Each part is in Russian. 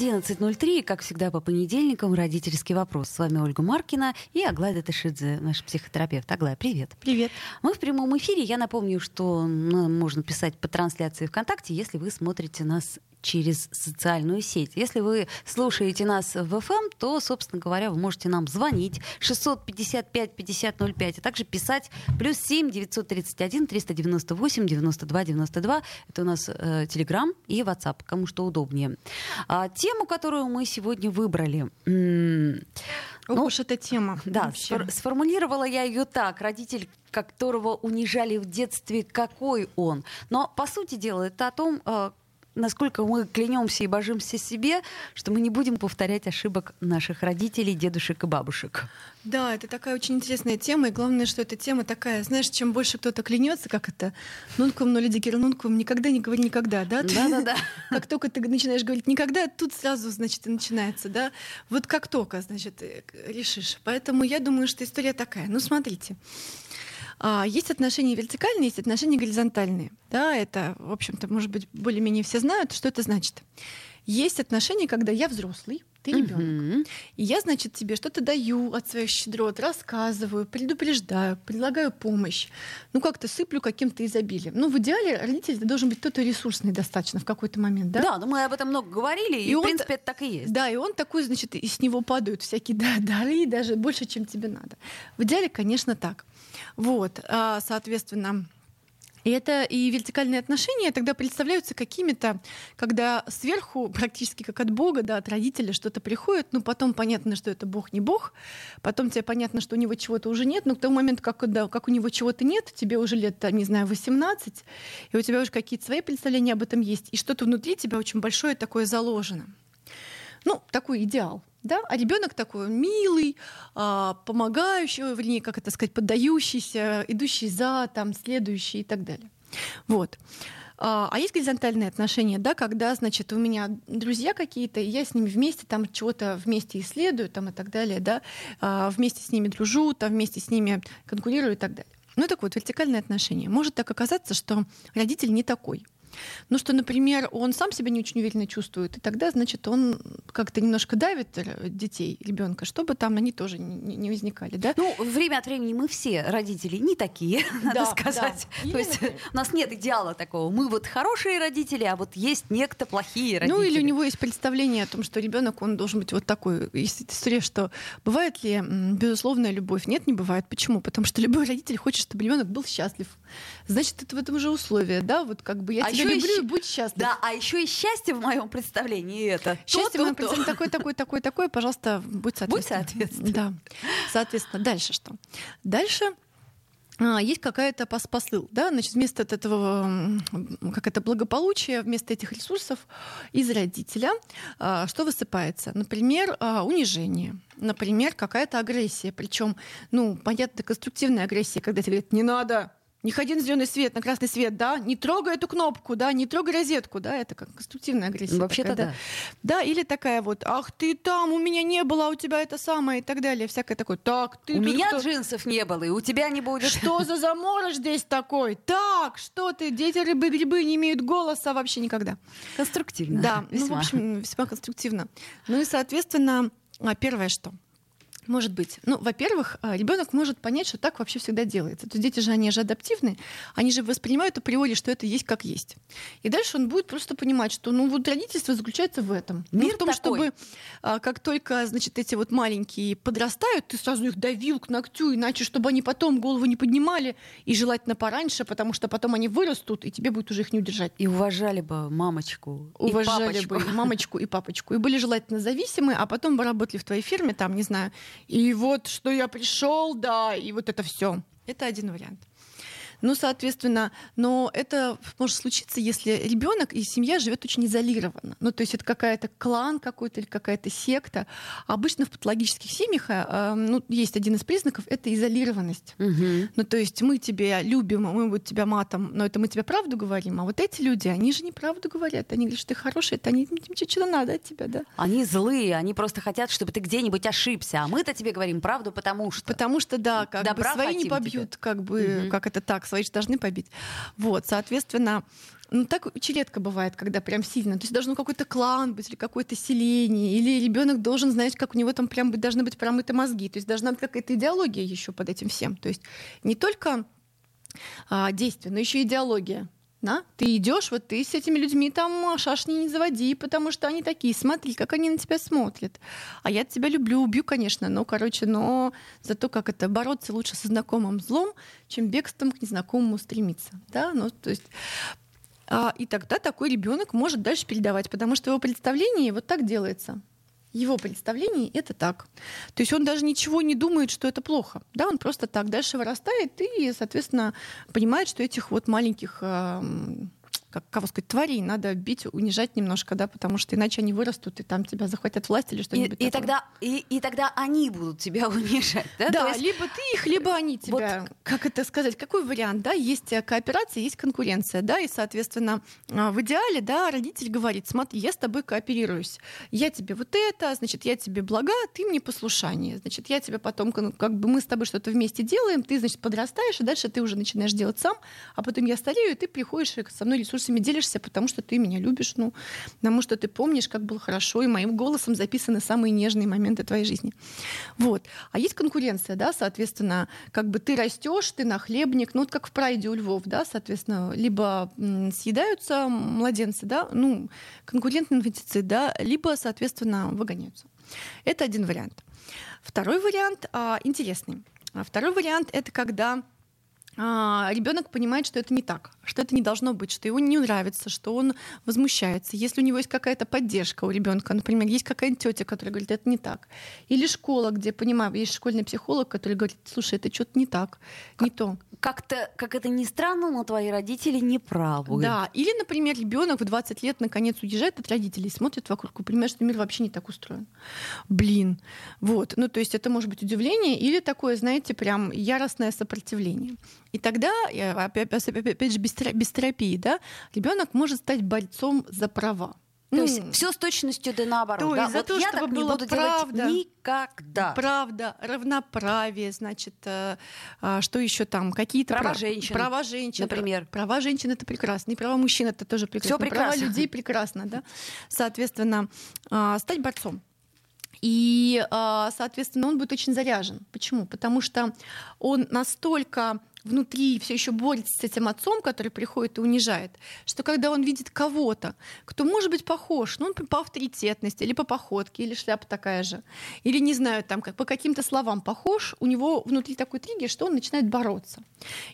11.03, как всегда, по понедельникам, родительский вопрос. С вами Ольга Маркина и Аглая Ташидзе, наш психотерапевт. Аглая, привет. Привет. Мы в прямом эфире. Я напомню, что можно писать по трансляции ВКонтакте, если вы смотрите нас через социальную сеть. Если вы слушаете нас в FM, то, собственно говоря, вы можете нам звонить 655 5005, а также писать плюс 7 931 398 92 92. Это у нас э, Telegram и WhatsApp, кому что удобнее. А, тему, которую мы сегодня выбрали... М- ну, уж эта тема. Да, сфор- сформулировала я ее так. Родитель, которого унижали в детстве, какой он. Но, по сути дела, это о том, э, насколько мы клянемся и божимся себе, что мы не будем повторять ошибок наших родителей, дедушек и бабушек. Да, это такая очень интересная тема, и главное, что эта тема такая, знаешь, чем больше кто-то клянется, как это, нункум, но лидикер нункум, никогда не говори никогда, да? Да-да-да. Как только ты начинаешь говорить никогда, тут сразу, значит, и начинается, да? Вот как только, значит, решишь. Поэтому я думаю, что история такая. Ну, смотрите. А, есть отношения вертикальные, есть отношения горизонтальные. Да, это, в общем-то, может быть, более-менее все знают, что это значит. Есть отношения, когда я взрослый, ты ребенок. Uh-huh. И я, значит, тебе что-то даю от своих щедрот, рассказываю, предупреждаю, предлагаю помощь. Ну, как-то сыплю каким-то изобилием. Ну, в идеале родитель должен быть кто-то ресурсный достаточно в какой-то момент, да? Да, но мы об этом много говорили, и, и в принципе, это так и есть. Да, и он такой, значит, и с него падают всякие да, дары, даже больше, чем тебе надо. В идеале, конечно, так. Вот, а, соответственно, это и вертикальные отношения тогда представляются какими-то, когда сверху, практически как от Бога, да, от родителя что-то приходит, ну потом понятно, что это Бог не Бог, потом тебе понятно, что у него чего-то уже нет, но к тому моменту, как, да, как у него чего-то нет, тебе уже лет, не знаю, 18, и у тебя уже какие-то свои представления об этом есть, и что-то внутри тебя очень большое такое заложено. Ну, такой идеал. Да? А ребенок такой милый, а, помогающий, вернее, как это сказать, поддающийся, идущий за, там, следующий и так далее. Вот. А, а есть горизонтальные отношения, да, когда, значит, у меня друзья какие-то, и я с ними вместе там чего-то вместе исследую, там и так далее, да, а, вместе с ними дружу, там вместе с ними конкурирую и так далее. Ну, так вот, вертикальные отношения. Может так оказаться, что родитель не такой. Ну, что, например, он сам себя не очень уверенно чувствует, и тогда, значит, он как-то немножко давит детей, ребенка, чтобы там они тоже не, не возникали, да? Ну, время от времени мы все родители не такие, надо да, сказать. Да. То есть у нас нет идеала такого. Мы вот хорошие родители, а вот есть некто плохие родители. Ну, или у него есть представление о том, что ребенок он должен быть вот такой. Есть история, что бывает ли безусловная любовь? Нет, не бывает. Почему? Потому что любой родитель хочет, чтобы ребенок был счастлив. Значит, это в этом же условии, да? Вот как бы я а тебя люблю и будь счастлив. Да, а еще и счастье в моем представлении это. Счастье в моем представлении такое, такое, такое, такое, пожалуйста, будь соответственно. Будь соответственно. Да. Соответственно, дальше что? Дальше а, есть какая-то посыл, да, значит, вместо этого, как это благополучие, вместо этих ресурсов из родителя, а, что высыпается? Например, а, унижение, например, какая-то агрессия, причем, ну, понятно, конструктивная агрессия, когда тебе говорят, не надо, не ходи на зеленый свет, на красный свет, да, не трогай эту кнопку, да, не трогай розетку, да, это как конструктивная агрессия. Вообще-то да. да. или такая вот, ах ты там, у меня не было, а у тебя это самое и так далее, всякое такое. Так, ты У меня кто? джинсов не было, и у тебя не будет. Что за заморож здесь такой? Так, что ты, дети рыбы, грибы не имеют голоса вообще никогда. Конструктивно. Да, весьма. ну, в общем, весьма конструктивно. Ну и, соответственно, а, первое что? Может быть. Ну, во-первых, а, ребенок может понять, что так вообще всегда делается. То есть дети же, они же адаптивны, они же воспринимают априори, что это есть как есть. И дальше он будет просто понимать, что ну вот родительство заключается в этом. Мир ну, в том, такой. чтобы а, как только, значит, эти вот маленькие подрастают, ты сразу их давил к ногтю, иначе, чтобы они потом голову не поднимали, и желательно пораньше, потому что потом они вырастут, и тебе будет уже их не удержать. И уважали бы мамочку, уважали и бы и мамочку и папочку, и были желательно зависимы, а потом бы работали в твоей фирме, там, не знаю, и вот что я пришел, да, и вот это все. Это один вариант. Ну, соответственно, но это может случиться, если ребенок и семья живет очень изолированно. Ну, то есть это какая-то клан какой-то или какая-то секта. Обычно в патологических семьях э, ну, есть один из признаков — это изолированность. Угу. Ну, то есть мы тебя любим, мы вот тебя матом, но это мы тебе правду говорим, а вот эти люди, они же неправду говорят. Они говорят, что ты хороший, это они что-то надо от тебя, да? Они злые, они просто хотят, чтобы ты где-нибудь ошибся, а мы-то тебе говорим правду, потому что... Потому что, да, как Добра бы свои не побьют, тебя. как бы, угу. как это так, свои же должны побить. Вот, соответственно, ну, так очень редко бывает, когда прям сильно. То есть должен какой-то клан быть или какое-то селение, или ребенок должен знать, как у него там прям должны быть промыты мозги. То есть должна быть какая-то идеология еще под этим всем. То есть не только а, действие, но еще идеология. Да? Ты идешь, вот ты с этими людьми там шашни не заводи, потому что они такие, смотри, как они на тебя смотрят. А я тебя люблю, убью, конечно, но, короче, но зато как это бороться лучше со знакомым злом, чем бегством к незнакомому стремиться. Да? Ну, то есть а, и тогда такой ребенок может дальше передавать, потому что его представление вот так делается его представлении это так. То есть он даже ничего не думает, что это плохо. Да, он просто так дальше вырастает и, соответственно, понимает, что этих вот маленьких как кого сказать, тварей надо бить, унижать немножко, да, потому что иначе они вырастут, и там тебя захватят власть или что-нибудь и, и тогда и, и тогда они будут тебя унижать, да? Да, есть... либо ты их, либо они тебя. Вот... Как это сказать? Какой вариант, да? Есть э, кооперация, есть конкуренция, да, и, соответственно, а, в идеале, да, родитель говорит, смотри, я с тобой кооперируюсь, я тебе вот это, значит, я тебе блага, ты мне послушание, значит, я тебе потом, как бы мы с тобой что-то вместе делаем, ты, значит, подрастаешь, и дальше ты уже начинаешь делать сам, а потом я старею, и ты приходишь со мной ресурс ресурсами делишься, потому что ты меня любишь, ну, потому что ты помнишь, как было хорошо, и моим голосом записаны самые нежные моменты твоей жизни. Вот. А есть конкуренция, да, соответственно, как бы ты растешь, ты нахлебник, ну, вот как в прайде у львов, да, соответственно, либо съедаются младенцы, да, ну, конкурентный инфантицид, да, либо, соответственно, выгоняются. Это один вариант. Второй вариант а, интересный. А второй вариант это когда а, ребенок понимает, что это не так, что это не должно быть, что ему не нравится, что он возмущается. Если у него есть какая-то поддержка у ребенка, например, есть какая-то тетя, которая говорит, это не так. Или школа, где, понимаю, есть школьный психолог, который говорит, слушай, это что-то не так, как, не то. Как-то, как это ни странно, но твои родители не правы. Да. Или, например, ребенок в 20 лет наконец уезжает от родителей, смотрит вокруг и понимает, что мир вообще не так устроен. Блин. Вот. Ну, то есть это может быть удивление или такое, знаете, прям яростное сопротивление. И тогда, опять, опять же, без, терапии, да, ребенок может стать бойцом за права. То ну, есть все с точностью да наоборот. То да? за вот то, я чтобы так не буду правда, делать никогда. Правда, равноправие, значит, э, э, что еще там, какие-то права прав... женщин, права женщин, например. Права женщин это прекрасно, и права мужчин это тоже прекрасно. Все прекрасно. Права людей прекрасно, да. Соответственно, э, стать борцом. И, э, соответственно, он будет очень заряжен. Почему? Потому что он настолько внутри все еще борется с этим отцом, который приходит и унижает, что когда он видит кого-то, кто может быть похож, ну, по авторитетности, или по походке, или шляпа такая же, или, не знаю, там, как по каким-то словам похож, у него внутри такой триггер, что он начинает бороться.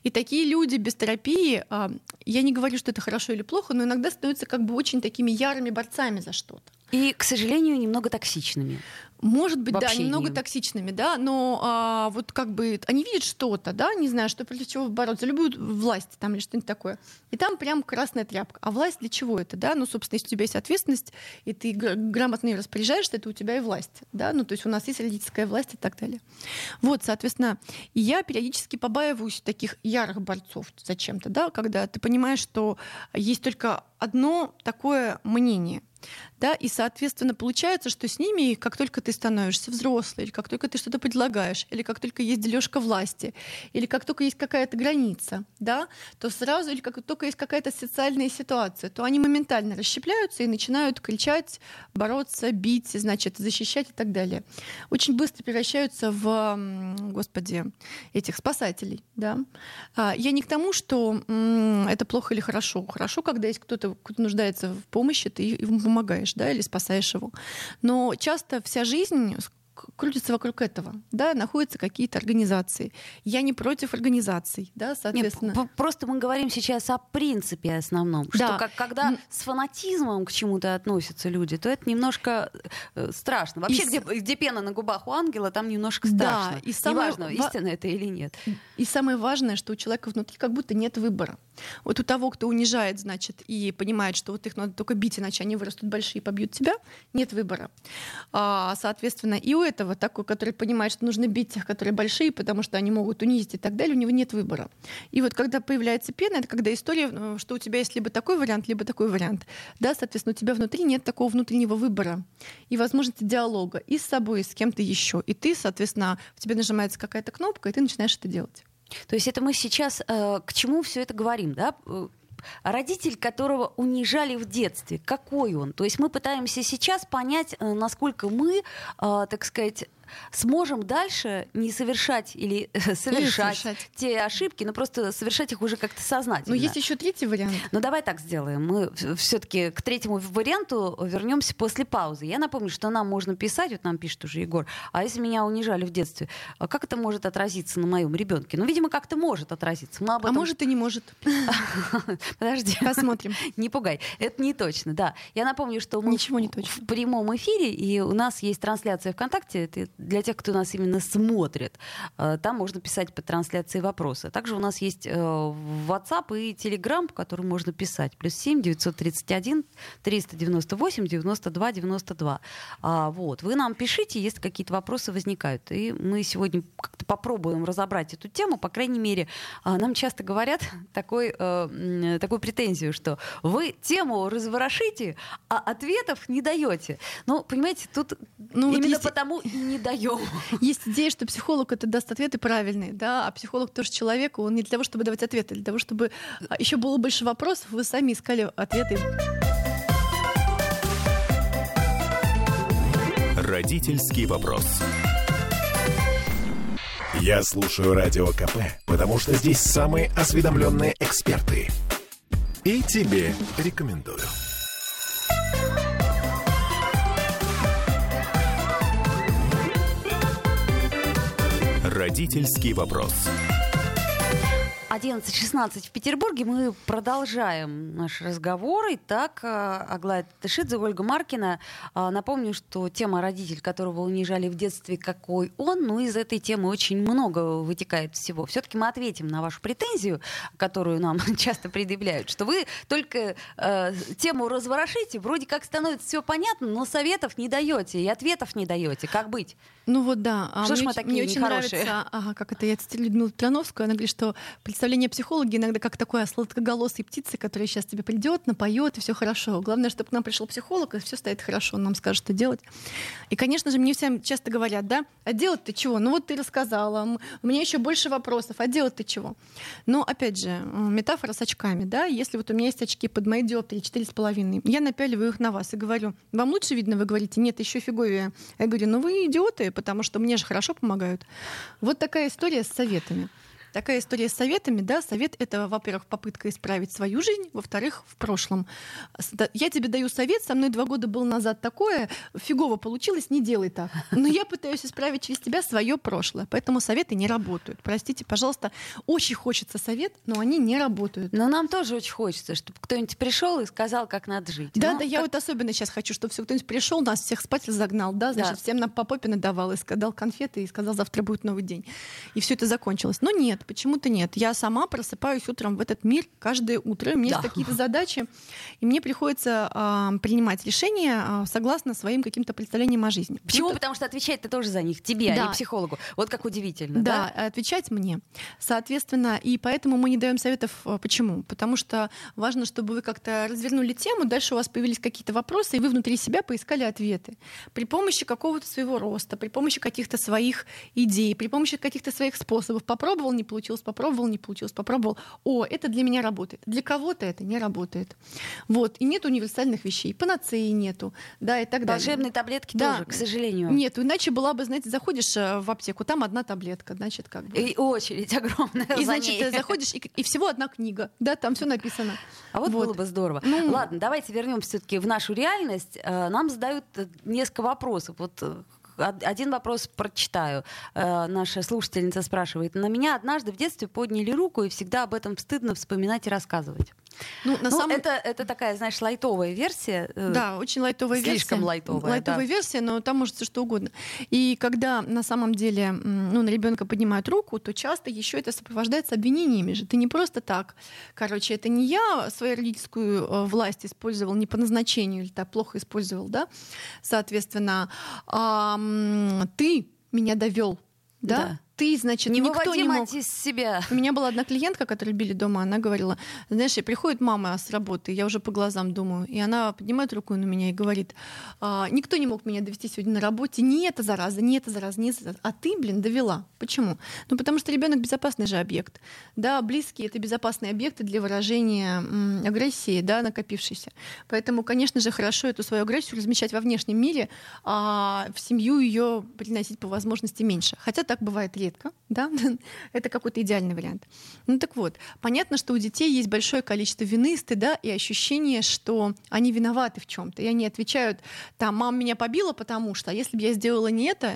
И такие люди без терапии, а, я не говорю, что это хорошо или плохо, но иногда становятся как бы очень такими ярыми борцами за что-то. И, к сожалению, немного токсичными. Может быть, да, немного токсичными, да, но а, вот как бы они видят что-то, да, не знаю, что против чего бороться, любую власть там или что-нибудь такое. И там прям красная тряпка. А власть для чего это, да? Ну, собственно, если у тебя есть ответственность, и ты грамотно ее распоряжаешься, это у тебя и власть, да, ну, то есть у нас есть родительская власть и так далее. Вот, соответственно, я периодически побаиваюсь таких ярых борцов зачем-то, да, когда ты понимаешь, что есть только одно такое мнение — да, и, соответственно, получается, что с ними, как только ты становишься взрослой, или как только ты что-то предлагаешь, или как только есть дележка власти, или как только есть какая-то граница, да, то сразу, или как только есть какая-то социальная ситуация, то они моментально расщепляются и начинают кричать, бороться, бить, значит, защищать и так далее. Очень быстро превращаются в, господи, этих спасателей, да. А, я не к тому, что это плохо или хорошо. Хорошо, когда есть кто-то, кто нуждается в помощи, ты ему помогаешь, да, или спасаешь его. Но часто вся жизнь крутится вокруг этого, да, находятся какие-то организации. Я не против организаций, да, соответственно. Нет, просто мы говорим сейчас о принципе основном, да. что как, когда с фанатизмом к чему-то относятся люди, то это немножко э, страшно. Вообще, и... где, где пена на губах у ангела, там немножко страшно. Да, и самое... Неважно, истина это или нет. И самое важное, что у человека внутри как будто нет выбора. Вот у того, кто унижает, значит, и понимает, что вот их надо только бить, иначе они вырастут большие и побьют тебя, нет выбора. А, соответственно, и у этого такой, который понимает, что нужно бить тех, которые большие, потому что они могут унизить и так далее, у него нет выбора. И вот когда появляется пена, это когда история, э, что у тебя есть либо такой вариант, либо такой вариант. Да, соответственно, у тебя внутри нет такого внутреннего выбора и возможности диалога и с собой, и с кем-то еще. И ты, соответственно, в тебе нажимается какая-то кнопка, и ты начинаешь это делать. То есть это мы сейчас э, к чему все это говорим, да? Родитель, которого унижали в детстве, какой он? То есть мы пытаемся сейчас понять, э, насколько мы, э, так сказать, сможем дальше не совершать или э, совершать, совершать те ошибки, но просто совершать их уже как-то сознательно. Но есть еще третий вариант. Ну давай так сделаем. Мы все-таки к третьему варианту вернемся после паузы. Я напомню, что нам можно писать, вот нам пишет уже Егор, а если меня унижали в детстве, а как это может отразиться на моем ребенке? Ну, видимо, как-то может отразиться. Мы об а этом... А может и не может. Подожди. Посмотрим. Не пугай. Это не точно, да. Я напомню, что мы Ничего не точно. в прямом эфире, и у нас есть трансляция ВКонтакте. Это для тех, кто нас именно смотрит. Э, там можно писать по трансляции вопросы. Также у нас есть э, WhatsApp и Telegram, по которым можно писать. Плюс 7 931 398 92 92. А, вот. Вы нам пишите, если какие-то вопросы возникают. И мы сегодня как-то попробуем разобрать эту тему. По крайней мере, а, нам часто говорят такой, э, такую претензию, что вы тему разворошите, а ответов не даете. Ну, понимаете, тут ну, именно вот если... потому и не даем. Есть идея, что психолог это даст ответы правильные, да, а психолог тоже человек, он не для того, чтобы давать ответы, а для того, чтобы а, еще было больше вопросов, вы сами искали ответы. Родительский вопрос. Я слушаю радио КП, потому что здесь самые осведомленные эксперты. И тебе рекомендую. Родительский вопрос. 11.16 в Петербурге. Мы продолжаем наш разговор. Итак, э, Аглая Тышидзе, Ольга Маркина. Э, напомню, что тема родитель, которого унижали в детстве, какой он. Ну, из этой темы очень много вытекает всего. Все-таки мы ответим на вашу претензию, которую нам часто предъявляют, что вы только э, тему разворошите, вроде как становится все понятно, но советов не даете и ответов не даете. Как быть? Ну вот да. А что ж мы такие Мне очень нравится, ага, как это я цитирую Людмилу Трановскую, она говорит, что представление психологи иногда как такой сладкоголосой птицы, которая сейчас тебе придет, напоет, и все хорошо. Главное, чтобы к нам пришел психолог, и все стоит хорошо, он нам скажет, что делать. И, конечно же, мне всем часто говорят, да, а делать ты чего? Ну вот ты рассказала, у меня еще больше вопросов, а делать ты чего? Но, опять же, метафора с очками, да, если вот у меня есть очки под моей диоптрии 4,5, я напяливаю их на вас и говорю, вам лучше видно, вы говорите, нет, еще фиговее. Я говорю, ну вы идиоты, потому что мне же хорошо помогают. Вот такая история с советами. Такая история с советами, да, совет — это, во-первых, попытка исправить свою жизнь, во-вторых, в прошлом. Я тебе даю совет, со мной два года был назад такое, фигово получилось, не делай так. Но я пытаюсь исправить через тебя свое прошлое, поэтому советы не работают. Простите, пожалуйста, очень хочется совет, но они не работают. Но нам тоже очень хочется, чтобы кто-нибудь пришел и сказал, как надо жить. Да, но да, как... я вот особенно сейчас хочу, чтобы все кто-нибудь пришел, нас всех спать загнал, да, значит, да. всем на по попе надавал и сказал конфеты и сказал, завтра будет новый день. И все это закончилось. Но нет, почему-то нет. Я сама просыпаюсь утром в этот мир каждое утро. У меня да. есть какие-то задачи, и мне приходится э, принимать решения э, согласно своим каким-то представлениям о жизни. Почему? Потому что отвечать ты тоже за них, тебе, да. а не психологу. Вот как удивительно. Да, да, отвечать мне. Соответственно, и поэтому мы не даем советов. А, почему? Потому что важно, чтобы вы как-то развернули тему, дальше у вас появились какие-то вопросы, и вы внутри себя поискали ответы. При помощи какого-то своего роста, при помощи каких-то своих идей, при помощи каких-то своих способов. Попробовал, не получилось, попробовал, не получилось, попробовал. О, это для меня работает. Для кого-то это не работает. Вот. И нет универсальных вещей. Панацеи нету. Да, и так далее. Волшебные таблетки да. тоже, к сожалению. Нет, иначе была бы, знаете, заходишь э, в аптеку, там одна таблетка, значит, как бы. И очередь огромная. И, значит, ней. заходишь, и, и всего одна книга. Да, там все написано. А вот, вот. было бы здорово. Ну, Ладно, давайте вернемся все-таки в нашу реальность. Э, нам задают э, несколько вопросов. Вот один вопрос прочитаю. Э, наша слушательница спрашивает. На меня однажды в детстве подняли руку, и всегда об этом стыдно вспоминать и рассказывать. Ну, на ну, самом... это, это такая, знаешь, лайтовая версия. Э, да, очень лайтовая слишком версия. Слишком лайтовая. Лайтовая да. версия, но там может что угодно. И когда на самом деле ну, на ребенка поднимают руку, то часто еще это сопровождается обвинениями же. Ты не просто так. Короче, это не я свою родительскую э, власть использовал не по назначению или так плохо использовал, да, соответственно, а, ты меня довел, да? да ты, значит, не никто не мог... из себя. У меня была одна клиентка, которую били дома, она говорила, знаешь, приходит мама с работы, я уже по глазам думаю, и она поднимает руку на меня и говорит, а, никто не мог меня довести сегодня на работе, не это зараза, не это зараза, не зараза, а ты, блин, довела. Почему? Ну, потому что ребенок безопасный же объект. Да, близкие — это безопасные объекты для выражения м, агрессии, да, накопившейся. Поэтому, конечно же, хорошо эту свою агрессию размещать во внешнем мире, а в семью ее приносить по возможности меньше. Хотя так бывает редко редко, да, это какой-то идеальный вариант. Ну так вот, понятно, что у детей есть большое количество вины, стыда и ощущения, что они виноваты в чем-то, и они отвечают, там, мама меня побила, потому что, а если бы я сделала не это,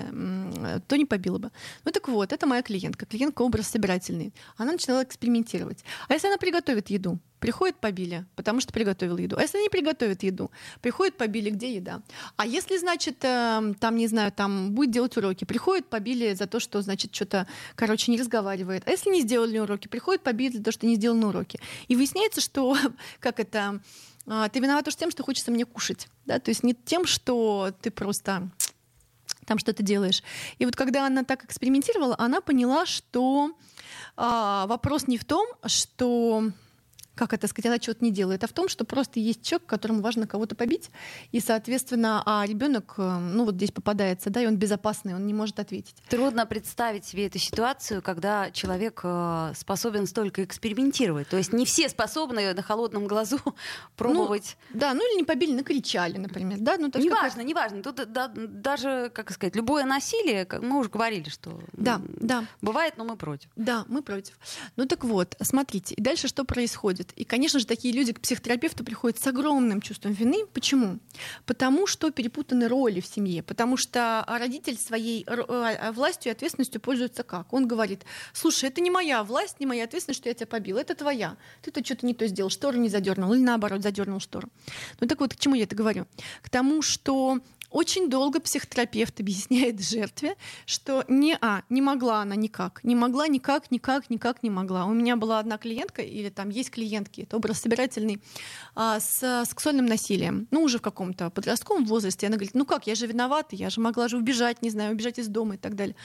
то не побила бы. Ну так вот, это моя клиентка, клиентка образ собирательный. Она начинала экспериментировать. А если она приготовит еду? Приходит побили, потому что приготовил еду. А если не приготовит еду, приходит побили, где еда? А если, значит, э, там, не знаю, там будет делать уроки, приходит побили за то, что, значит, что-то, короче, не разговаривает. А если не сделали уроки, приходит побили за то, что не сделаны уроки. И выясняется, что, как это, а, ты виновата тем, что хочется мне кушать. Да? То есть не тем, что ты просто там что-то делаешь. И вот когда она так экспериментировала, она поняла, что а, вопрос не в том, что как это сказать, она чего-то не делает, а в том, что просто есть человек, которому важно кого-то побить, и, соответственно, а ребенок, э, ну вот здесь попадается, да, и он безопасный, он не может ответить. Трудно представить себе эту ситуацию, когда человек э, способен столько экспериментировать. То есть не все способны на холодном глазу пробовать. Ну, да, ну или не побили, накричали, например, да, ну то есть неважно, неважно. Тут да, даже, как сказать, любое насилие, мы уже говорили, что да, да. бывает, но мы против. Да, мы против. Ну так вот, смотрите, и дальше что происходит? И, конечно же, такие люди к психотерапевту приходят с огромным чувством вины. Почему? Потому что перепутаны роли в семье. Потому что родитель своей э, а, властью и ответственностью пользуется как? Он говорит, слушай, это не моя власть, не моя ответственность, что я тебя побил, это твоя. Ты-то что-то не то сделал, штору не задернул, или наоборот, задернул штору. Ну так вот, к чему я это говорю? К тому, что очень долго психотерапевт объясняет жертве, что не, а, не могла она никак, не могла никак, никак, никак не могла. У меня была одна клиентка, или там есть клиентки, это образ собирательный, а, с сексуальным насилием, ну, уже в каком-то подростковом возрасте. Она говорит, ну как, я же виновата, я же могла же убежать, не знаю, убежать из дома и так далее.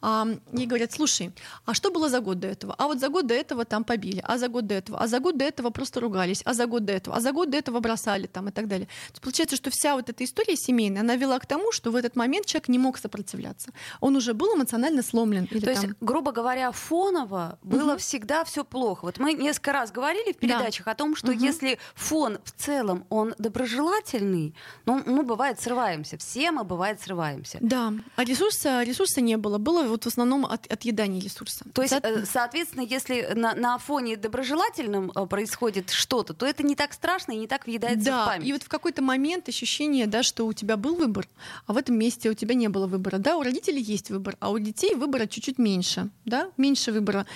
А, ей говорят, слушай, а что было за год до этого? А вот за год до этого там побили, а за год до этого, а за год до этого просто ругались, а за год до этого, а за год до этого бросали там и так далее. То есть получается, что вся вот эта история семейная, она вела к тому, что в этот момент человек не мог сопротивляться. Он уже был эмоционально сломлен. Или То там... есть, грубо говоря, фоново было угу. всегда все плохо. Вот мы несколько раз говорили в передачах да. о том, что угу. если фон в целом он доброжелательный, ну, ну, бывает, срываемся. Все мы, бывает, срываемся. Да. А ресурса, ресурса не было. Было вот в основном от, отъедание ресурса. То есть, За... соответственно, если на, на фоне доброжелательном э, происходит что-то, то это не так страшно и не так въедается да. в память. И вот в какой-то момент ощущение, да, что у тебя был выбор, а в этом месте у тебя не было выбора. Да, у родителей есть выбор, а у детей выбора чуть-чуть меньше, да, меньше выбора.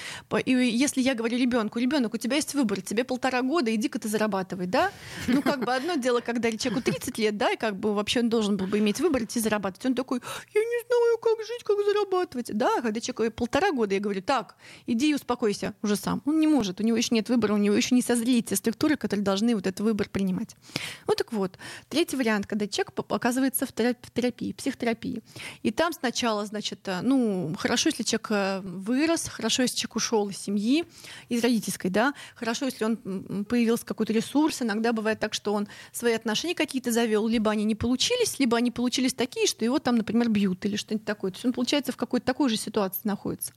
И если я говорю ребенку, ребенок, у тебя есть выбор, тебе полтора года, иди-ка ты зарабатывай, да? Ну, как бы одно дело, когда человеку 30 лет, да, и как бы вообще он должен был бы иметь выбор идти зарабатывать. Он такой, я не знаю, как жить, как зарабатывать. Да, когда человеку полтора года, я говорю, так, иди и успокойся уже сам. Он не может, у него еще нет выбора, у него еще не созрели те структуры, которые должны вот этот выбор принимать. Вот так вот. Третий вариант, когда человек оказывается в в терапии, психотерапии. И там сначала, значит, э, ну, хорошо, если человек э, вырос, хорошо, если человек ушел из семьи, из родительской, да, хорошо, если он появился какой-то ресурс. Иногда бывает так, что он свои отношения какие-то завел, либо они не получились, либо они получились такие, что его там, например, бьют или что-нибудь такое. То есть он, получается, в какой-то такой же ситуации находится.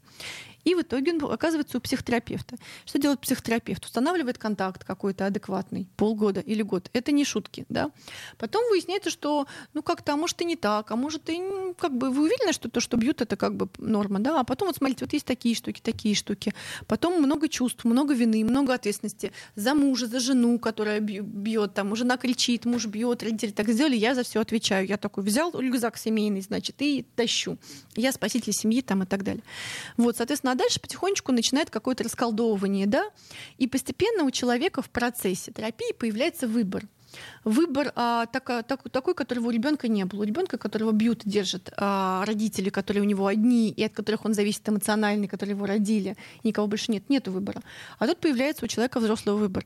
И в итоге он оказывается у психотерапевта. Что делает психотерапевт? Устанавливает контакт какой-то адекватный, полгода или год. Это не шутки, да. Потом выясняется, что, ну, как-то, а может, и не так, а может, и, как бы, вы уверены, что то, что бьют, это как бы норма, да. А потом, вот смотрите, вот есть такие штуки, такие штуки. Потом много чувств, много вины, много ответственности за мужа, за жену, которая бьет, там, жена кричит, муж бьет, родители так сделали, я за все отвечаю. Я такой взял рюкзак семейный, значит, и тащу. Я спаситель семьи там и так далее. Вот, соответственно, дальше потихонечку начинает какое-то расколдовывание, да, и постепенно у человека в процессе терапии появляется выбор. Выбор а, так, так, такой, которого у ребенка не было. У ребенка, которого бьют и держат а, родители, которые у него одни, и от которых он зависит эмоционально, которые его родили, и никого больше нет, нет выбора. А тут появляется у человека взрослый выбор.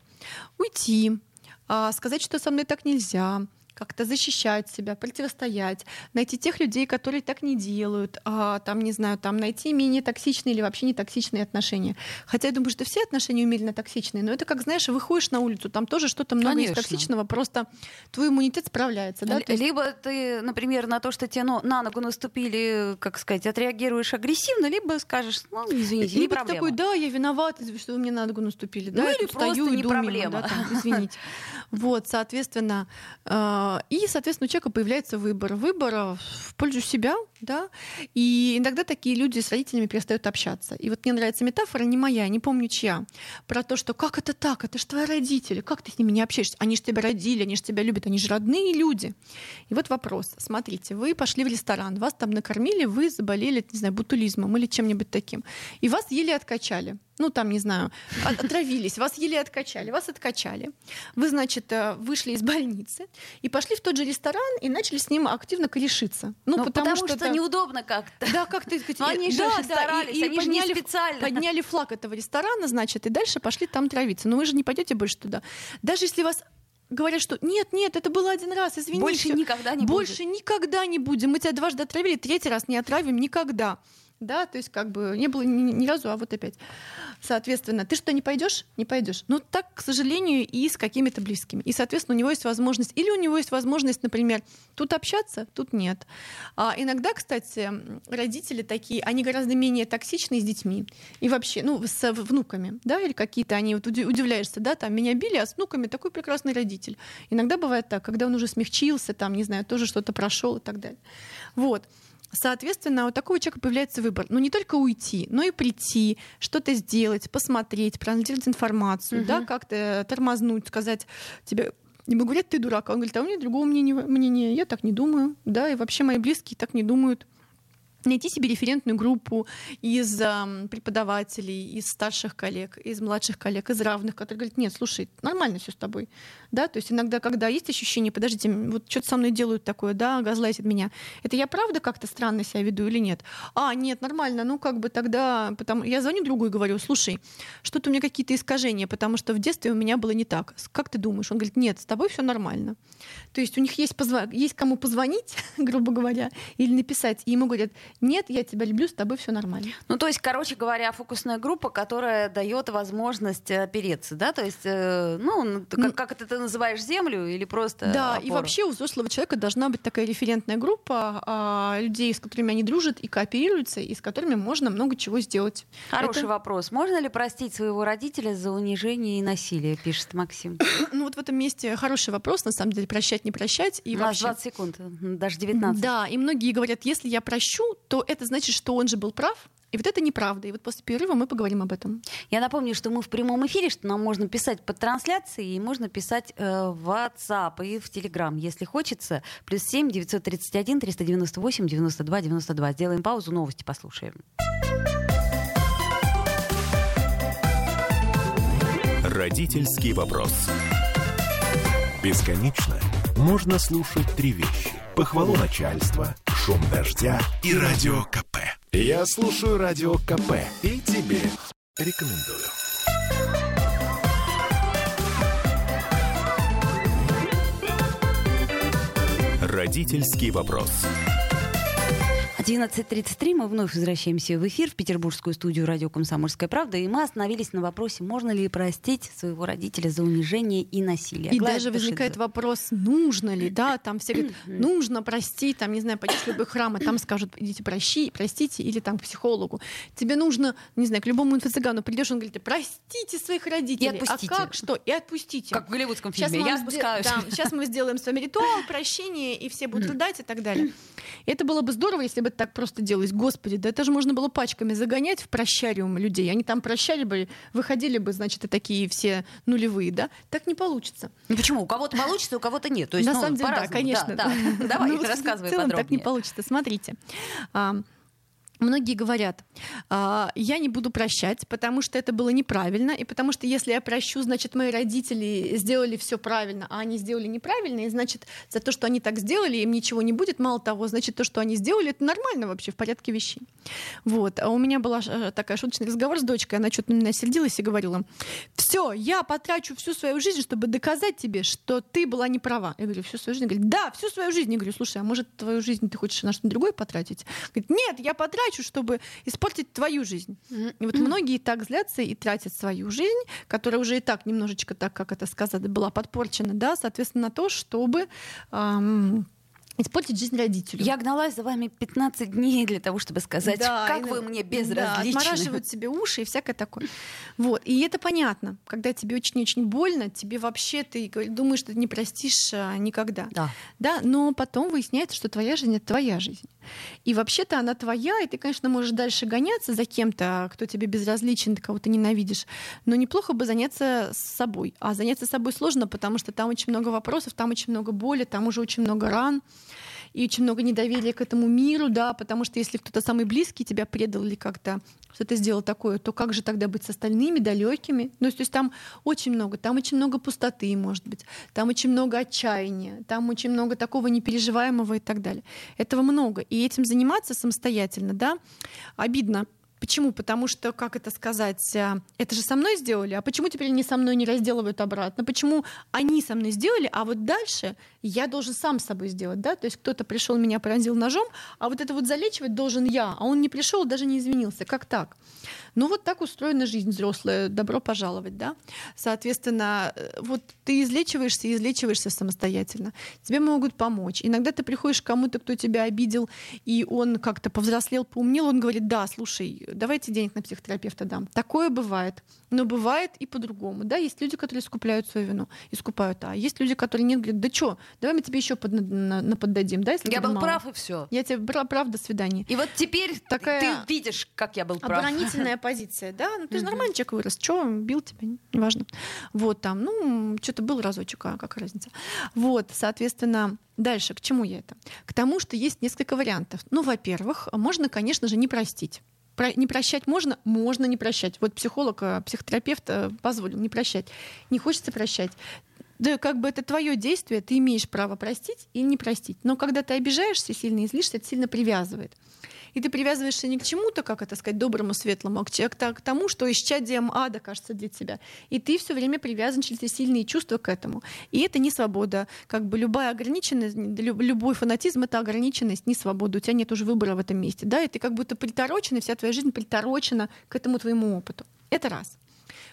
Уйти, а, сказать, что со мной так нельзя, как-то защищать себя, противостоять, найти тех людей, которые так не делают, а, там, не знаю, там найти менее токсичные или вообще не токсичные отношения. Хотя я думаю, что все отношения умеренно токсичные, но это как, знаешь, выходишь на улицу, там тоже что-то много Конечно. из токсичного, просто твой иммунитет справляется. Да? Л- либо ты, например, на то, что тебе ну, на ногу наступили, как сказать, отреагируешь агрессивно, либо скажешь, ну, извините, либо не проблема. такой, да, я виноват, что вы мне на ногу наступили. Ну, да, или просто не проблема. да, там, извините. Вот, соответственно, э, и, соответственно, у человека появляется выбор. Выбор в пользу себя, да, и иногда такие люди с родителями перестают общаться. И вот мне нравится метафора, не моя, не помню чья, про то, что как это так, это же твои родители, как ты с ними не общаешься? Они же тебя родили, они же тебя любят, они же родные люди. И вот вопрос, смотрите, вы пошли в ресторан, вас там накормили, вы заболели, не знаю, бутулизмом или чем-нибудь таким, и вас еле откачали ну там, не знаю, отравились, вас еле откачали, вас откачали. Вы, значит, э, вышли из больницы и пошли в тот же ресторан и начали с ним активно корешиться. Ну, ну потому, потому что, что это... неудобно как-то. Да, как-то. Но они же да, старались, и, и они подняли, же не специально. Подняли флаг этого ресторана, значит, и дальше пошли там травиться. Но вы же не пойдете больше туда. Даже если вас говорят, что нет, нет, это было один раз, извините. Больше никогда не Больше будет. никогда не будем. Мы тебя дважды отравили, третий раз не отравим никогда да, то есть как бы не было ни, ни разу, а вот опять. Соответственно, ты что, не пойдешь? Не пойдешь. Ну, так, к сожалению, и с какими-то близкими. И, соответственно, у него есть возможность, или у него есть возможность, например, тут общаться, тут нет. А иногда, кстати, родители такие, они гораздо менее токсичны с детьми. И вообще, ну, с внуками, да, или какие-то они, вот удивляешься, да, там, меня били, а с внуками такой прекрасный родитель. Иногда бывает так, когда он уже смягчился, там, не знаю, тоже что-то прошел и так далее. Вот. Соответственно, у такого человека появляется выбор. Ну, не только уйти, но и прийти, что-то сделать, посмотреть, проанализировать информацию, угу. да, как-то тормознуть, сказать тебе, ему говорят, ты дурак, а он говорит, а у меня другого мнения, мнения, я так не думаю, да, и вообще мои близкие так не думают найти себе референтную группу из э, преподавателей, из старших коллег, из младших коллег, из равных, которые говорят, нет, слушай, нормально все с тобой. Да? То есть иногда, когда есть ощущение, подождите, вот что-то со мной делают такое, да, газлайтят меня, это я правда как-то странно себя веду или нет? А, нет, нормально, ну как бы тогда, потому... я звоню другу и говорю, слушай, что-то у меня какие-то искажения, потому что в детстве у меня было не так. Как ты думаешь? Он говорит, нет, с тобой все нормально. То есть у них есть, позв... есть кому позвонить, грубо говоря, или написать, и ему говорят, нет, я тебя люблю, с тобой все нормально. Ну, то есть, короче говоря, фокусная группа, которая дает возможность опереться, да, то есть, э, ну, как, как это ты называешь, землю или просто Да, опору? и вообще у взрослого человека должна быть такая референтная группа а, людей, с которыми они дружат и кооперируются, и с которыми можно много чего сделать. Хороший это... вопрос. Можно ли простить своего родителя за унижение и насилие, пишет Максим? ну, вот в этом месте хороший вопрос, на самом деле, прощать, не прощать. И у вообще... нас 20 секунд, даже 19. Да, и многие говорят, если я прощу, то это значит, что он же был прав, и вот это неправда. И вот после перерыва мы поговорим об этом. Я напомню, что мы в прямом эфире, что нам можно писать под трансляцией, и можно писать э, в WhatsApp и в Telegram, если хочется. Плюс 7 931 398 92 92. Сделаем паузу, новости послушаем. Родительский вопрос. Бесконечно можно слушать три вещи. Похвалу начальства, шум дождя и радио КП. Я слушаю радио КП и тебе рекомендую. Родительский вопрос. 11.33 мы вновь возвращаемся в эфир в петербургскую студию радио «Комсомольская правда», и мы остановились на вопросе, можно ли простить своего родителя за унижение и насилие. И Глая даже возникает вопрос, нужно ли, да, там все говорят, нужно простить, там, не знаю, пойдешь в любой храм, и там скажут, идите прощи, простите, или там к психологу. Тебе нужно, не знаю, к любому инфо-цыгану придешь, он говорит, простите своих родителей. И отпустите. А как, что? И отпустите. Как в голливудском фильме, сейчас я отпускаюсь. Да, сейчас мы сделаем с вами ритуал прощения, и все будут рыдать и так далее. Это было бы здорово, если бы так просто делалось. Господи, да это же можно было пачками загонять в прощариум людей. Они там прощали бы, выходили бы, значит, и такие все нулевые, да? Так не получится. Ну почему? У кого-то получится, у кого-то нет. То есть, На ну, самом деле, да, конечно. Да, да. Давай, ну, рассказывай целом подробнее. так не получится. Смотрите. Многие говорят, «А, я не буду прощать, потому что это было неправильно, и потому что если я прощу, значит, мои родители сделали все правильно, а они сделали неправильно, и значит, за то, что они так сделали, им ничего не будет. Мало того, значит, то, что они сделали, это нормально вообще, в порядке вещей. Вот. А у меня была э, такая шуточный разговор с дочкой, она что-то на меня сердилась и говорила, все, я потрачу всю свою жизнь, чтобы доказать тебе, что ты была не права. Я говорю, всю свою жизнь? Говорит, да, всю свою жизнь. Я говорю, слушай, а может, твою жизнь ты хочешь на что-то другое потратить? Говорит, нет, я потрачу потрачу, чтобы испортить твою жизнь. И вот многие так злятся и тратят свою жизнь, которая уже и так немножечко, так как это сказать, была подпорчена, да, соответственно, на то, чтобы эм, испортить жизнь родителю. Я гналась за вами 15 дней для того, чтобы сказать, Да, как вы мне Да, безразличны. отмораживают себе уши и всякое такое. Вот. И это понятно. Когда тебе очень-очень больно, тебе вообще ты думаешь, что ты не простишь а, никогда. Да. Да, но потом выясняется, что твоя жизнь это твоя жизнь. И вообще-то она твоя, и ты, конечно, можешь дальше гоняться за кем-то, кто тебе безразличен, ты кого-то ненавидишь. Но неплохо бы заняться собой. А заняться собой сложно, потому что там очень много вопросов, там очень много боли, там уже очень много ран и очень много недоверия к этому миру, да, потому что если кто-то самый близкий тебя предал или как-то что-то сделал такое, то как же тогда быть с остальными, далекими? Ну, то есть там очень много, там очень много пустоты, может быть, там очень много отчаяния, там очень много такого непереживаемого и так далее. Этого много. И этим заниматься самостоятельно, да, обидно. Почему? Потому что, как это сказать, а, это же со мной сделали, а почему теперь они со мной не разделывают обратно? Почему они со мной сделали, а вот дальше я должен сам с собой сделать, да? То есть кто-то пришел, меня поразил ножом, а вот это вот залечивать должен я, а он не пришел, даже не извинился. Как так? Ну вот так устроена жизнь взрослая. Добро пожаловать, да? Соответственно, э, вот ты излечиваешься и излечиваешься самостоятельно. Тебе могут помочь. Иногда ты приходишь к кому-то, кто тебя обидел, и он как-то повзрослел, поумнел, он говорит, да, слушай, давайте денег на психотерапевта дам. Такое бывает. Но бывает и по-другому. Да, есть люди, которые искупляют свою вину, искупают, а есть люди, которые нет, говорят, да что, давай мы тебе еще под, на, на поддадим, да, если Я был мало. прав и все. Я тебе бра- прав, до свидания. И вот теперь Такая ты видишь, как я был прав. Оборонительная позиция, да? Ну ты же человек вырос. Че, бил тебя? Неважно. Вот там, ну, что-то был разочек, а какая разница. Вот, соответственно, дальше, к чему я это? К тому, что есть несколько вариантов. Ну, во-первых, можно, конечно же, не простить. Про- не прощать можно? Можно не прощать. Вот психолог, э, психотерапевт э, позволил не прощать. Не хочется прощать. Да, как бы это твое действие, ты имеешь право простить и не простить. Но когда ты обижаешься сильно и злишься, это сильно привязывает. И ты привязываешься не к чему-то, как это сказать, доброму, светлому, а к, тому, что исчадием ада кажется для тебя. И ты все время привязан через эти сильные чувства к этому. И это не свобода. Как бы любая ограниченность, лю- любой фанатизм — это ограниченность, не свобода. У тебя нет уже выбора в этом месте. Да? И ты как будто приторочен, и вся твоя жизнь приторочена к этому твоему опыту. Это раз.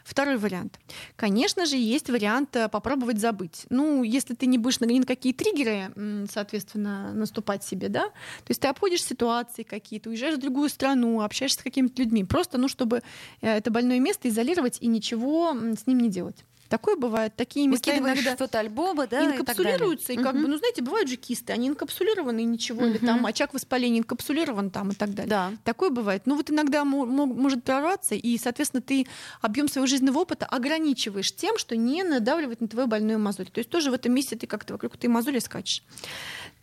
Второй вариант. Конечно же, есть вариант э, попробовать забыть. Ну, если ты не будешь ни на какие триггеры, соответственно, наступать себе, да, то есть ты обходишь ситуации какие-то, уезжаешь в другую страну, общаешься с какими-то людьми, просто, ну, чтобы э, это больное место изолировать и ничего с ним не делать. Такое бывает. Такие места Выкидываешь иногда фотоальбомы, да, и так далее. инкапсулируются, и, как Мгм. бы, ну, знаете, бывают же кисты, они инкапсулированы, и ничего, или Мгм. там очаг воспаления инкапсулирован там и так далее. Да. Такое бывает. Ну вот иногда мо- мо- может прорваться, и, соответственно, ты объем своего жизненного опыта ограничиваешь тем, что не надавливает на твою больную мозоль. То есть тоже в этом месте ты как-то вокруг этой мозоли скачешь.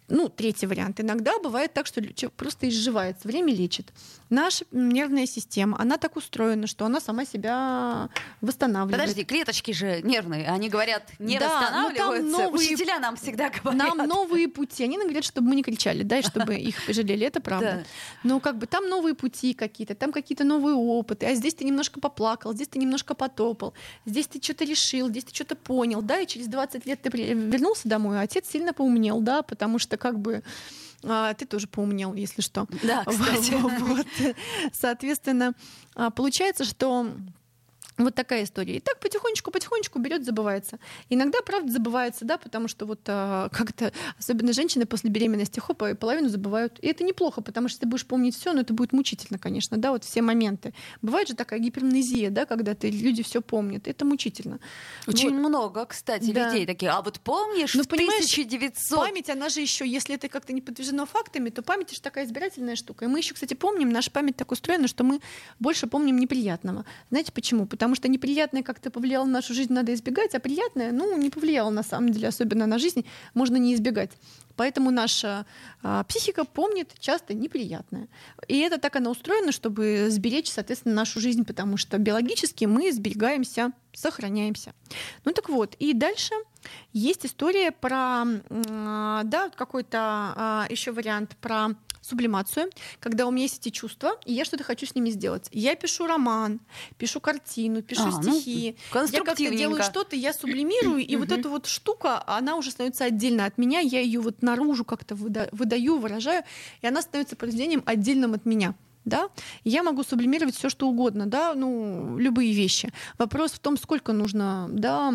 Ну, третий вариант. Иногда бывает так, что человек просто изживается, время лечит. Наша нервная система, она так устроена, что она сама себя восстанавливает. Подожди, клеточки же нервные, они говорят, не Да, но там восстанавливаются. новые- Учителя нам всегда говорят. Нам новые пути. Они нам говорят, чтобы мы не кричали, да, и чтобы их пожалели. Это правда. Да. Но как бы там новые пути какие-то, там какие-то новые опыты. А здесь ты немножко поплакал, здесь ты немножко потопал, здесь ты что-то решил, здесь ты что-то понял, да, и через 20 лет ты вернулся домой, а отец сильно поумнел, да, потому что как бы А, ты тоже поумнел, если что. Да, кстати. Вот. Соответственно, а, получается, что вот такая история. И так потихонечку-потихонечку берет, забывается. Иногда, правда, забывается, да, потому что вот а, как-то, особенно женщины после беременности, хоп, и половину забывают. И это неплохо, потому что ты будешь помнить все, но это будет мучительно, конечно, да, вот все моменты. Бывает же такая гипермнезия, да, когда ты, люди все помнят. Это мучительно. Очень Вот. много, кстати, Да. людей такие. А вот помнишь, Ну, в понимаешь, 1900... Память, она же еще, если это как-то не подтверждено фактами, то память же такая избирательная штука. И мы еще, кстати, помним, наша память так устроена, что мы больше помним неприятного. Знаете почему? Потому что неприятное как-то повлияло на нашу жизнь, надо избегать, а приятное, ну, не повлияло на самом деле, особенно на жизнь, можно не избегать. Поэтому наша а, психика помнит часто неприятное. И это так оно устроено, чтобы сберечь, соответственно, нашу жизнь, потому что биологически мы сберегаемся, сохраняемся. Ну так вот, и дальше есть история про, а, да, какой-то еще вариант про сублимацию, когда у меня есть эти чувства, и я что-то хочу с ними сделать. Я пишу роман, пишу картину, пишу А, ну, стихи. Я как-то делаю что-то, я сублимирую, и вот эта вот штука, она уже становится отдельно от меня, я ее вот наружу как-то выда- выдаю, выражаю, и она становится произведением отдельным от меня. Да? Я могу сублимировать все, что угодно, да, ну, любые вещи. Вопрос в том, сколько нужно да,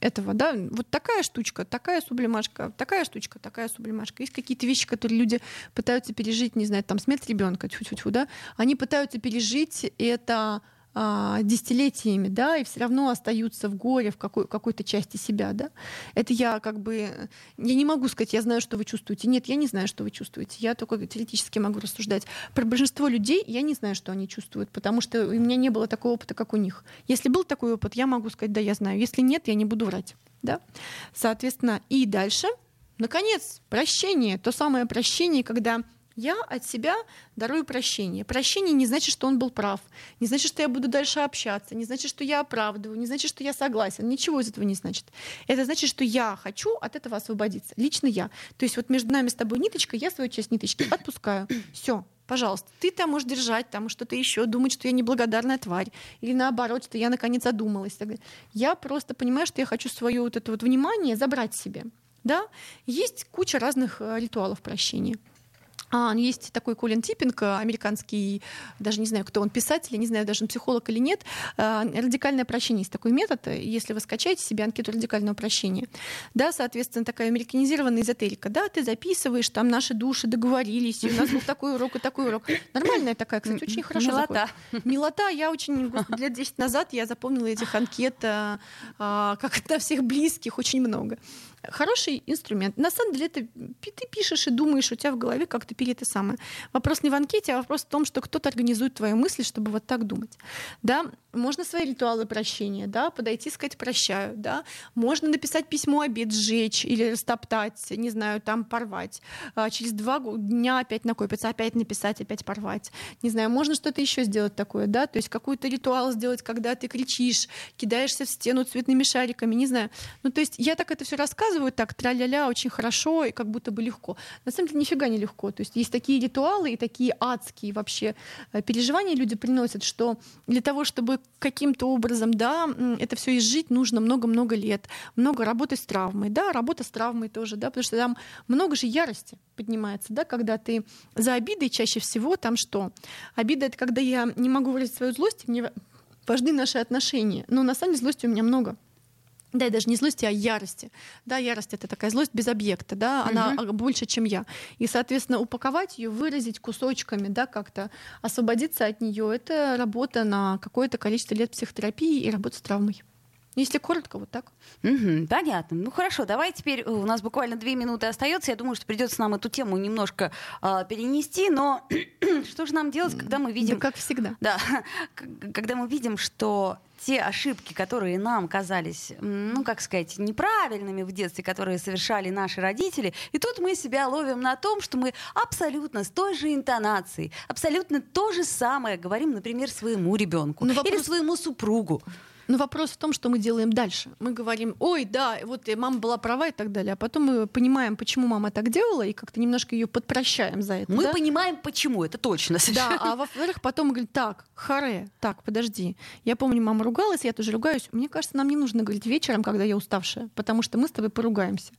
этого. Да? Вот такая штучка, такая сублимашка, такая штучка, такая сублимашка. Есть какие-то вещи, которые люди пытаются пережить, не знаю, там смерть ребенка, тьфу-тьфу-тьфу, да, они пытаются пережить это а, десятилетиями, да, и все равно остаются в горе в какой, какой-то части себя, да. Это я как бы, я не могу сказать, я знаю, что вы чувствуете. Нет, я не знаю, что вы чувствуете. Я только теоретически могу рассуждать. Про большинство людей я не знаю, что они чувствуют, потому что у меня не было такого опыта, как у них. Если был такой опыт, я могу сказать, да, я знаю. Если нет, я не буду врать, да. Соответственно, и дальше, наконец, прощение, то самое прощение, когда я от себя дарую прощение. Прощение не значит, что он был прав, не значит, что я буду дальше общаться, не значит, что я оправдываю, не значит, что я согласен. Ничего из этого не значит. Это значит, что я хочу от этого освободиться. Лично я. То есть вот между нами с тобой ниточка, я свою часть ниточки отпускаю. Все, пожалуйста, ты там можешь держать, там что-то еще, думать, что я неблагодарная тварь, или наоборот, что я наконец задумалась. Я просто понимаю, что я хочу свое вот это вот внимание забрать себе. Да? Есть куча разных э, ритуалов прощения. А, есть такой Колин Типпинг, э, американский, даже не знаю, кто он, писатель, не знаю, даже он психолог или нет. А, Радикальное прощение есть такой метод, э, если вы скачаете себе анкету радикального прощения. Да, соответственно, такая американизированная эзотерика. Да, ты записываешь, там наши души договорились, и у нас был такой урок и такой урок. Нормальная такая, кстати, очень хорошо Милота. заходит. Милота. Я очень, лет 10 назад я запомнила этих анкет, как на всех близких, очень много. Хороший инструмент. На самом деле это ты пишешь и думаешь, у тебя в голове как-то пили это самое. Вопрос не в анкете, а вопрос в том, что кто-то организует твои мысли, чтобы вот так думать. Да, можно свои ритуалы прощения, да, подойти, сказать прощаю, да. Можно написать письмо, обед сжечь или растоптать, не знаю, там порвать. А, через два дня опять накопится, опять написать, опять порвать. Не знаю, можно что-то еще сделать такое, да, то есть какой-то ритуал сделать, когда ты кричишь, кидаешься в стену цветными шариками, не знаю. Ну, то есть я так это все рассказываю, так тра-ля-ля, очень хорошо и как будто бы легко. На самом деле нифига не легко. То есть есть такие ритуалы и такие адские вообще э, переживания люди приносят, что для того, чтобы каким-то образом, да, это все изжить, нужно много-много лет, много работы с травмой, да, работа с травмой тоже, да, потому что там много же ярости поднимается, да, когда ты за обидой чаще всего там что? Обида — это когда я не могу выразить свою злость, мне важны наши отношения. Но на самом деле злости у меня много. Да, и даже не злости, а ярости. Да, ярость это такая злость без объекта, да, она а, больше, чем я. И, соответственно, упаковать ее, выразить кусочками, да, как-то освободиться от нее, это работа на какое-то количество лет психотерапии и работа с травмой. Если коротко, вот так. Мгм, понятно. Ну хорошо, давай теперь э, у нас буквально две минуты остается. Я думаю, что придется нам эту тему немножко а, перенести, но что же нам делать, когда мы видим, Да, как всегда. да, когда мы видим, что те ошибки, которые нам казались, ну как сказать, неправильными в детстве, которые совершали наши родители, и тут мы себя ловим на том, что мы абсолютно с той же интонацией, абсолютно то же самое говорим, например, своему ребенку Ну, или вопрос- своему супругу. Но вопрос в том, что мы делаем дальше. Мы говорим, ой, да, вот мама была права и так далее. А потом мы понимаем, почему мама так делала, и как-то немножко ее подпрощаем за это. Мы да? понимаем, почему, это точно. Да, а во-вторых, потом мы говорим, так, харе, так, подожди. Я помню, мама ругалась, я тоже ругаюсь. Мне кажется, нам не нужно говорить вечером, когда я уставшая, потому что мы с тобой поругаемся.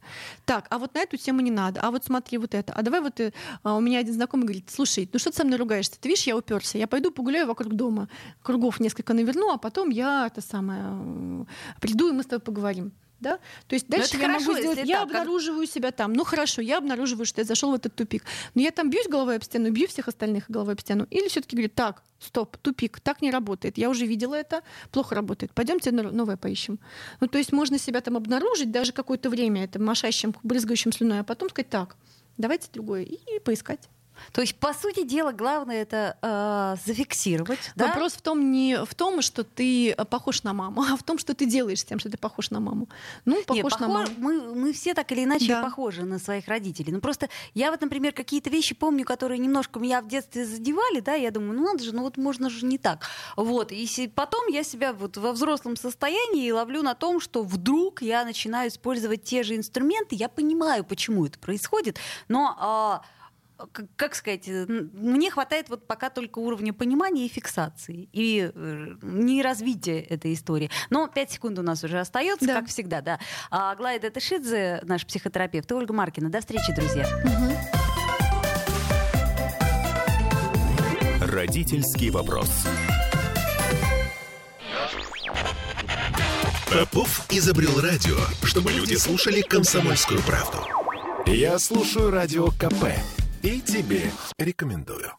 Так, а вот на эту тему не надо. А вот смотри вот это. А давай вот ты... А, у меня один знакомый говорит, слушай, ну что ты со мной ругаешься? Ты видишь, я уперся. Я пойду погуляю вокруг дома. Кругов несколько наверну, а потом я это самое приду, и мы с тобой поговорим да? То есть дальше я хорошо, могу сделать, я так, обнаруживаю как... себя там. Ну хорошо, я обнаруживаю, что я зашел в этот тупик. Но я там бьюсь головой об стену, бью всех остальных головой об стену. Или все-таки говорю, так, стоп, тупик, так не работает. Я уже видела это, плохо работает. Пойдемте новое поищем. Ну то есть можно себя там обнаружить даже какое-то время, это мошащим, брызгающим слюной, а потом сказать, так, давайте другое, и поискать. То есть, по сути дела, главное это э, зафиксировать. Вопрос в том не в том, что ты э, похож на маму, а в том, что ты делаешь с тем, что ты похож на маму. Ну, похож, Нет, похож на маму. Мы, мы все так или иначе да. похожи на своих родителей. Ну просто я вот, например, какие-то вещи помню, которые немножко меня в детстве задевали, да, я думаю, ну надо же, ну вот можно же не так. Вот, и потом я себя вот во взрослом состоянии ловлю на том, что вдруг я начинаю использовать те же инструменты, я понимаю, почему это происходит, но... Э, как сказать, мне хватает вот пока только уровня понимания и фиксации, и э, не развития этой истории. Но 5 секунд у нас уже остается, да. как всегда, да. А Глая Датышидзе, наш психотерапевт, и Ольга Маркина. До встречи, друзья. Родительский вопрос. Попов изобрел радио, чтобы люди слушали комсомольскую правду. Я слушаю радио КП и тебе рекомендую.